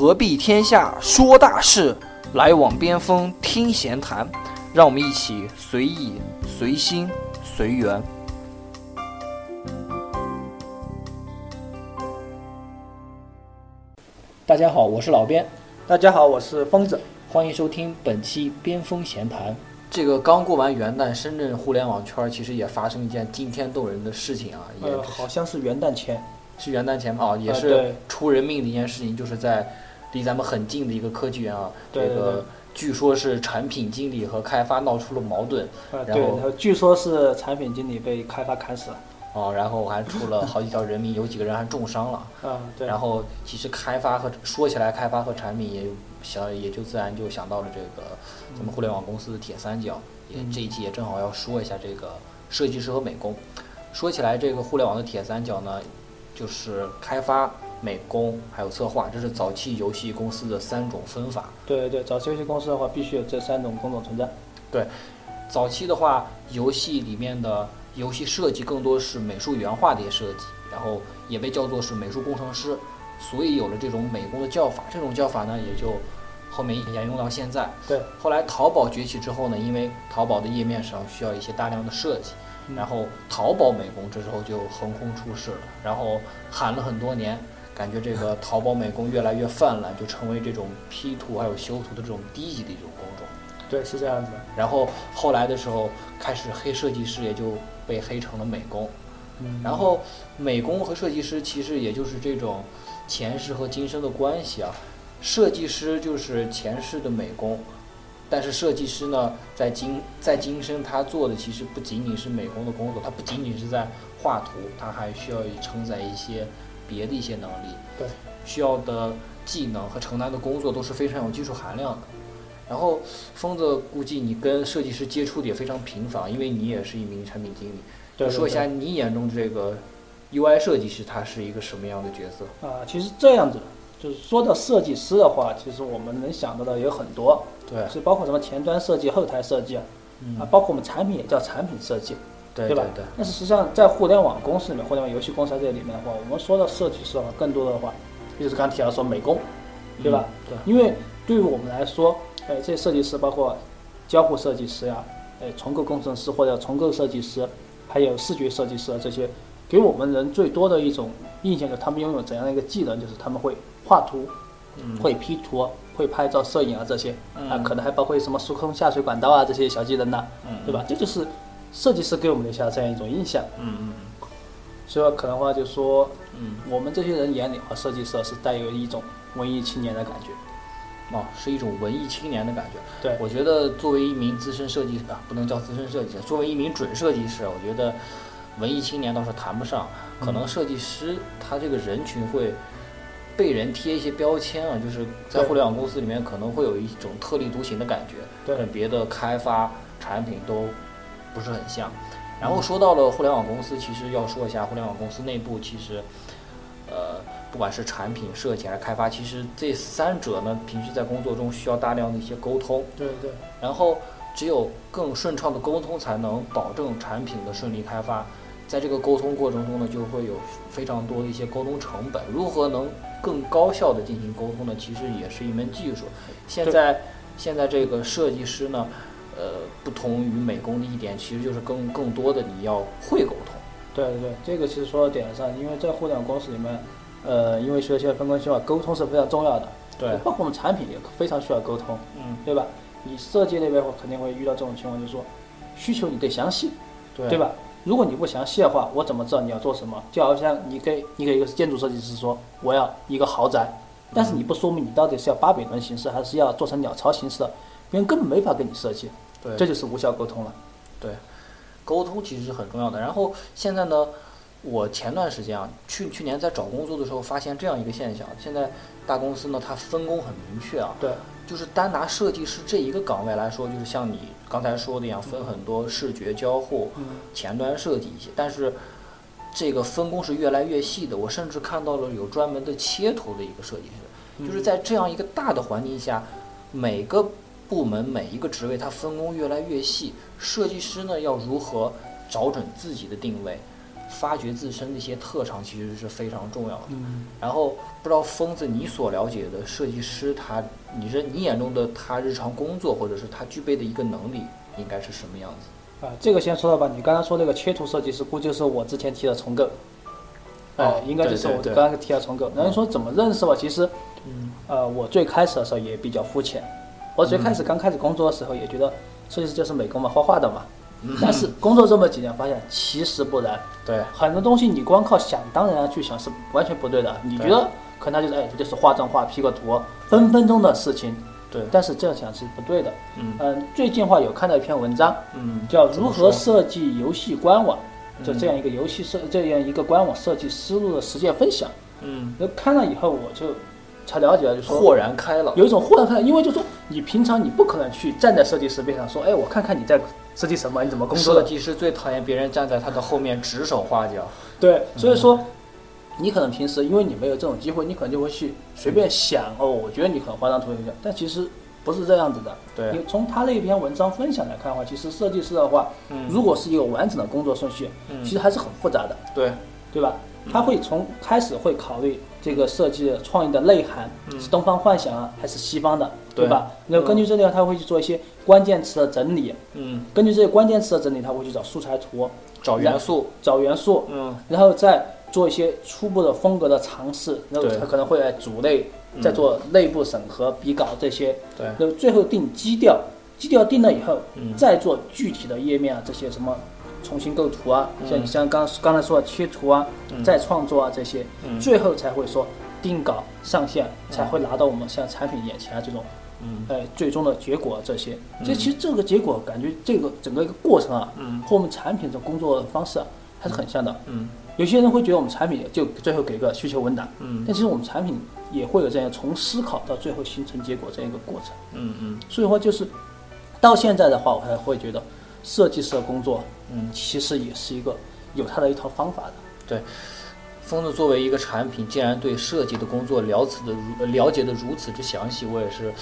何必天下说大事，来往边锋听闲谈。让我们一起随意、随心、随缘。大家好，我是老边，大家好，我是疯子，欢迎收听本期边锋闲谈。这个刚过完元旦，深圳互联网圈其实也发生一件惊天动人的事情啊，也呃，好像是元旦前，是元旦前吧，啊也是出人命的一件事情，就是在离咱们很近的一个科技园啊，这个据说是产品经理和开发闹出了矛盾然后据说是产品经理被开发砍死了，哦，然后还出了好几条人命，有几个人还重伤了。嗯，对，然后其实开发和说起来，开发和产品也想也就自然就想到了这个咱们互联网公司的铁三角，也嗯这一期也正好要说一下这个设计师和美工。说起来，这个互联网的铁三角呢，就是开发、美工还有策划，这是早期游戏公司的三种分法。对对对，早期游戏公司的话，必须有这三种工种存在，对早期的话，游戏里面的游戏设计更多是美术原画的一些设计，然后也被叫做是美术工程师，所以有了这种美工的叫法。这种叫法呢，也就后面沿用到现在。对，后来淘宝崛起之后呢，因为淘宝的页面上需要一些大量的设计，嗯然后淘宝美工这时候就横空出世了，然后喊了很多年。感觉这个淘宝美工越来越泛滥，就成为这种 P 图还有修图的这种低级的一种工种。对，是这样子的，然后后来的时候，开始黑设计师也就被黑成了美工。嗯，然后美工和设计师其实也就是这种前世和今生的关系啊。设计师就是前世的美工，但是设计师呢，在今在今生他做的其实不仅仅是美工的工作，他不仅仅是在画图，他还需要承载一些别的一些能力。对，需要的技能和承担的工作都是非常有技术含量的。然后，疯子估计你跟设计师接触的也非常频繁，因为你也是一名产品经理。对对说一下你眼中这个 UI 设计师他是一个什么样的角色？啊，其实这样子，就是说到设计师的话，其实我们能想到的有很多，对，是包括什么前端设计、后台设计啊，包括我们产品也叫产品设计，对对吧？对但是实际上，在互联网公司里面，互联网游戏公司在这里面的话，我们说到设计师的话，更多的话，就是刚刚提到说美工，对吧？嗯因为对于我们来说，呃，这些设计师包括交互设计师呀、呃，重构工程师或者重构设计师，还有视觉设计师啊这些，给我们人最多的一种印象就是他们拥有怎样的一个技能，就是他们会画图、嗯。会 P 图、会拍照、摄影啊这些，啊，嗯。可能还包括什么疏通下水管道啊这些小技能呐、嗯。对吧？这就是设计师给我们留下这样一种印象。嗯嗯所以说可能话就说，嗯我们这些人眼里啊，设计师是带有一种文艺青年的感觉。嗯，哦，是一种文艺青年的感觉。对我觉得作为一名资深设计师啊，不能叫资深设计师，作为一名准设计师，我觉得文艺青年倒是谈不上，可嗯能设计师他这个人群会被人贴一些标签啊，就是在互联网公司里面可能会有一种特立独行的感觉，对跟别的开发产品都不是很像。然后说到了互联网公司，其实要说一下互联网公司内部其实，呃，不管是产品设计还是开发，其实这三者呢，平时在工作中需要大量的一些沟通。对对然后只有更顺畅的沟通，才能保证产品的顺利开发。在这个沟通过程中呢，就会有非常多的一些沟通成本。如何能更高效的进行沟通呢？其实也是一门技术。现在现在这个设计师呢，呃，不同于美工的一点，其实就是更更多的你要会沟通。对对对，这个其实说到点上，因为在互联网公司里面，呃，因为学习分工计划，沟通是非常重要的。对，包括我们产品也非常需要沟通，嗯，对吧？你设计那边我肯定会遇到这种情况，就是说需求你得详细，对，对？吧？如果你不详细的话，我怎么知道你要做什么？就好像你给你给一个建筑设计师说我要一个豪宅，但是你不说明你到底是要巴比伦形式还是要做成鸟巢形式的，别人根本没法给你设计，对，这就是无效沟通了。对沟通其实是很重要的。然后现在呢，我前段时间啊，去去年在找工作的时候，发现这样一个现象：现在大公司呢，它分工很明确啊，对，就是单拿设计师这一个岗位来说，就是像你刚才说的一样，分很多视觉交互、嗯，前端设计一些，但是。这个分工是越来越细的，我甚至看到了有专门的切图的一个设计师，就是在这样一个大的环境下，每个部门每一个职位它分工越来越细，设计师呢要如何找准自己的定位，发掘自身的一些特长，其实是非常重要的。嗯，然后不知道疯子你所了解的设计师，他你是你眼中的他日常工作或者是他具备的一个能力，应该是什么样子？啊，这个先说到吧。你刚才说那个切图设计师，估计就是我之前提的重构。哎、哦应该就是我刚才提的重构。然后说怎么认识吧，其实，嗯呃，我最开始的时候也比较肤浅。我最开始刚开始工作的时候，也觉得设计师就是美工嘛，画画的嘛。但是工作这么几年，发现其实不然。对，很多东西你光靠想当然去想是完全不对的。你觉得可能就是哎，这就是画张画 P 个图，分分钟的事情。对但是这样想是不对的。嗯嗯，最近话有看到一篇文章，嗯，叫如何设计游戏官网，就嗯这样一个游戏设这样一个官网设计思路的实践分享。嗯，那看了以后，我就才了解了，就说豁然开朗。有一种豁然开朗，因为就说你平常你不可能去站在设计师边上说，哎，我看看你在设计什么，你怎么工作的。设计师最讨厌别人站在他的后面指手画脚。对，所以说你可能平时因为你没有这种机会，你可能就会去随便想哦，我觉得你可能画张图一样，但其实不是这样子的。对，你从他那篇文章分享来看的话，其实设计师的话，嗯如果是一个完整的工作顺序，嗯其实还是很复杂的，对，对吧？他会从开始会考虑这个设计的创意的内涵是东方幻想啊，还是西方的，嗯对吧？那根据这个，他会去做一些关键词的整理，嗯，根据这些关键词的整理，他会去找素材图，找元素。找元素，嗯。然后再做一些初步的风格的尝试，然后对。他可能会来组类，嗯。再做内部审核、比稿这些，对，然后最后定基调，基调定了以后，嗯。再做具体的页面啊，这些什么重新构图啊，嗯。像你像刚刚才说的切图啊，嗯。再创作啊这些，嗯。最后才会说定稿上线，才会拿到我们像产品眼前啊这种，嗯。哎，最终的结果这些。嗯。这其实这个结果感觉这个整个一个过程啊，嗯。和我们产品的工作方式啊，还是很像的。嗯。有些人会觉得我们产品就最后给个需求文档，嗯。但其实我们产品也会有这样从思考到最后形成结果这样一个过程。嗯嗯。所以说就是到现在的话，我还会觉得设计师的工作嗯，其实也是一个有它的一套方法的。对疯子作为一个产品，竟然对设计的工作了此的如了解的如此之详细，我也是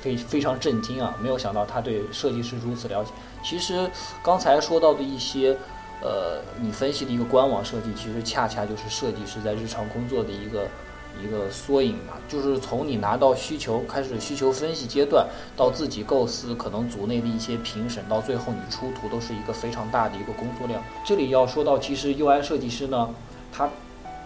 非非常震惊啊！没有想到他对设计师如此了解。其实刚才说到的一些，呃，你分析的一个官网设计，其实恰恰就是设计师在日常工作的一个一个缩影吧。就是从你拿到需求开始需求分析阶段，到自己构思，可能组内的一些评审，到最后你出图，都是一个非常大的一个工作量。这里要说到，其实 UI 设计师呢，他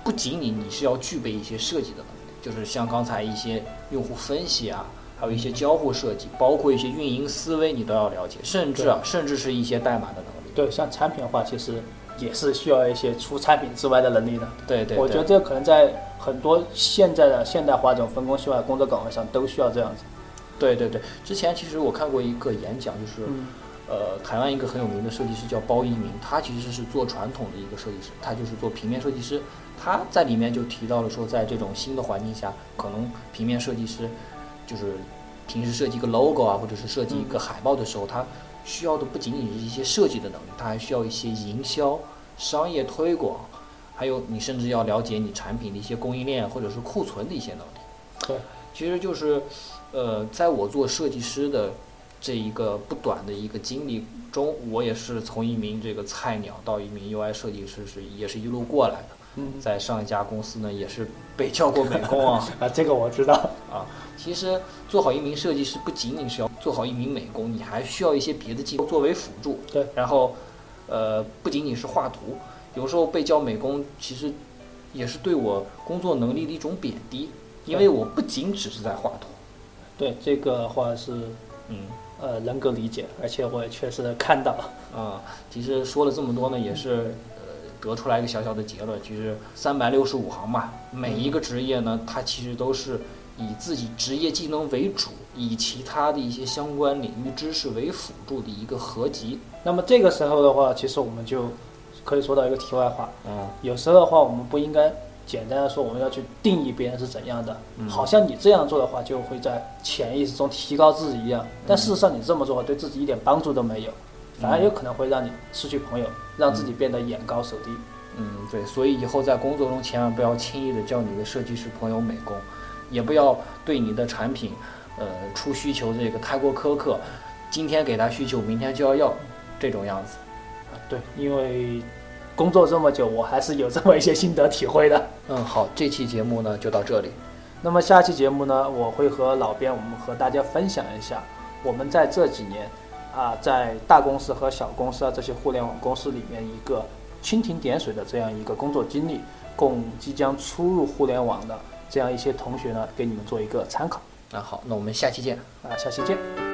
不仅仅你是要具备一些设计的能力，就是像刚才一些用户分析啊，还有一些交互设计，包括一些运营思维，你都要了解，甚至啊，甚至是一些代码的能力。对，像产品的话，其实也是需要一些除产品之外的能力的。对对对，我觉得这可能在很多现在的现代化这种分工细化的工作岗位上都需要这样子。对对对，之前其实我看过一个演讲，就是、嗯呃台湾一个很有名的设计师叫包一鸣，他其实是做传统的一个设计师，他就是做平面设计师。他在里面就提到了说，在这种新的环境下，可能平面设计师就是平时设计一个 logo 啊，或者是设计一个海报的时候，他需要的不仅仅是一些设计的能力，他还需要一些营销、商业推广，还有你甚至要了解你产品的一些供应链或者是库存的一些能力。对，其实就是，呃，在我做设计师的这一个不短的一个经历中，我也是从一名这个菜鸟到一名 UI 设计师，是也是一路过来的。嗯在上一家公司呢，也是被叫过美工啊 啊，这个我知道。啊。其实做好一名设计师，不仅仅是要做好一名美工，你还需要一些别的技能作为辅助。对，然后，呃，不仅仅是画图，有时候被叫美工，其实也是对我工作能力的一种贬低，因为我不仅只是在画图。对这个话是嗯。呃能够理解，而且我也确实看到。啊，其实说了这么多呢，也是呃得出来一个小小的结论，就是三百六十五行嘛，每一个职业呢，它其实都是以自己职业技能为主，以其他的一些相关领域知识为辅助的一个合集。那么这个时候的话，其实我们就可以说到一个题外话。嗯有时候的话，我们不应该简单的说我们要去定义别人是怎样的，嗯好像你这样做的话，就会在潜意识中提高自己一样。但事实上，你这么做对自己一点帮助都没有，反而有可能会让你失去朋友，让自己变得眼高手低。嗯，对，所以以后在工作中千万不要轻易的叫你的设计师朋友美工，也不要对你的产品，呃，出需求这个太过苛刻，今天给他需求，明天就要要这种样子。啊，对，因为工作这么久，我还是有这么一些心得体会的。嗯，好，这期节目呢就到这里。那么下期节目呢，我会和老边我们和大家分享一下，我们在这几年啊，在大公司和小公司啊这些互联网公司里面一个蜻蜓点水的这样一个工作经历，供即将初入互联网的这样一些同学呢，给你们做一个参考。那好，那我们下期见。啊，下期见。